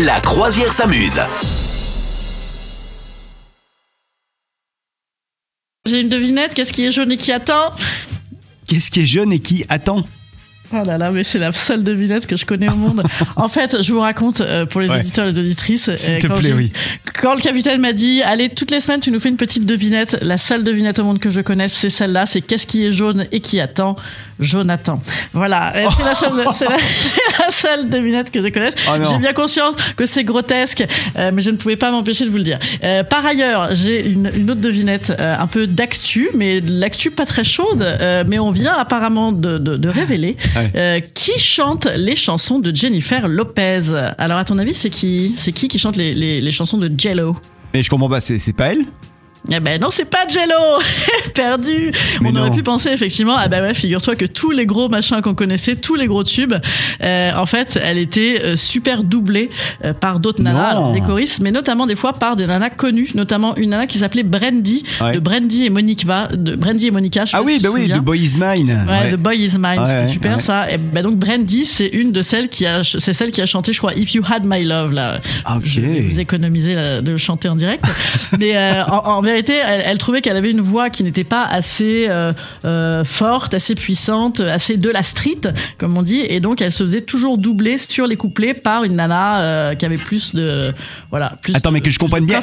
La croisière s'amuse. J'ai une devinette, qu'est-ce qui est jaune et qui attend? Qu'est-ce qui est jeune et qui attend? Oh là là, mais c'est la seule devinette que je connais au monde. en fait, je vous raconte euh, pour les Ouais. auditeurs et les auditrices. S'il euh, te quand plaît, oui. Quand le capitaine m'a dit, allez, toutes les semaines, tu nous fais une petite devinette. La seule devinette au monde que je connaisse, c'est celle-là. C'est qu'est-ce qui est jaune et qui attend Jonathan. Voilà. Euh, C'est la la, la seule devinette que je connaisse. Oh non. j'ai bien conscience que c'est grotesque, euh, mais je ne pouvais pas m'empêcher de vous le dire. Euh, par ailleurs, j'ai une, une autre devinette, euh, un peu d'actu, mais l'actu pas très chaude, euh, mais on vient apparemment de, de, de révéler Ouais. Euh, qui chante les chansons de Jennifer Lopez? Alors à ton avis, c'est qui? C'est qui qui chante les, les, les chansons de Jello Mais je comprends pas, c'est c'est pas elle? Eh ben non, c'est pas Jello Perdu Mais On aurait pu penser effectivement, ah bah ouais, figure-toi que tous les gros machins qu'on connaissait, tous les gros tubes, euh, en fait, elle était euh, super doublée euh, par d'autres nanas, alors, des choristes, mais notamment des fois par des nanas connues, notamment une nana qui s'appelait Brandy, Ouais. de Brandy et Monica, de Brandy et Monica. je Ah oui, bah oui. The Boy Is Mine. Ouais, The Boy Is Mine, Ouais, c'était ouais, super ouais. ça. Et ben donc Brandy, c'est une de celles qui a, c'est celle qui a chanté, je crois, If You Had My Love là. Ah, ok. Je vais vous économiser là, de le chanter en direct. Mais euh, en, en vérité, elle, elle trouvait qu'elle avait une voix qui n'était pas assez euh, euh, forte, assez puissante, assez de la street, comme on dit, et donc elle se faisait toujours doubler sur les couplets par une nana euh, qui avait plus de, voilà, plus. Attends, mais que je comprenne bien,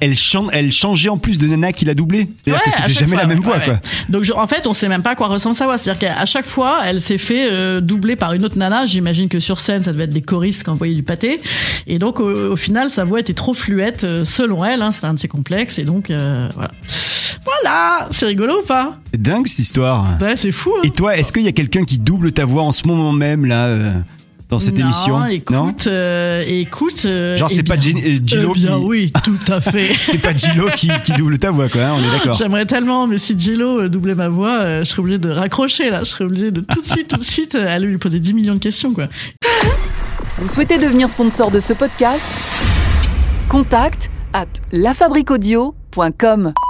elle, changeait en plus de Nana qui l'a doublé. C'est-à-dire Ouais, que c'était jamais fois, la même voix, ouais, quoi. ouais. Donc je- en fait, on sait même pas à quoi ressemble sa voix. C'est-à-dire qu'à chaque fois, elle s'est fait doubler par une autre nana. J'imagine que sur scène, ça devait être des choristes qui envoyaient du pâté. Et donc au, au final, sa voix était trop fluette selon elle. Hein, C'était un de ses complexes. Et donc euh, voilà. Voilà, c'est rigolo ou pas C'est dingue cette histoire. Ouais, c'est fou. Hein Et toi, est-ce qu'il y a quelqu'un qui double ta voix en ce moment même, là, euh, dans cette non, émission? Écoute, euh, écoute. euh, Genre, eh c'est pas bien- Gin- euh, Gillo eh bien, qui- oui, tout à fait. C'est pas Gillo qui, qui double ta voix, quoi, hein, on est d'accord. J'aimerais tellement, mais si euh, doublait ma voix, euh, je serais obligé de raccrocher là. Je serais obligé de tout de suite, tout de suite euh, aller lui poser 10 millions de questions quoi. Vous souhaitez devenir sponsor de ce podcast? Contact à lafabriquaudio.com francefineart.com.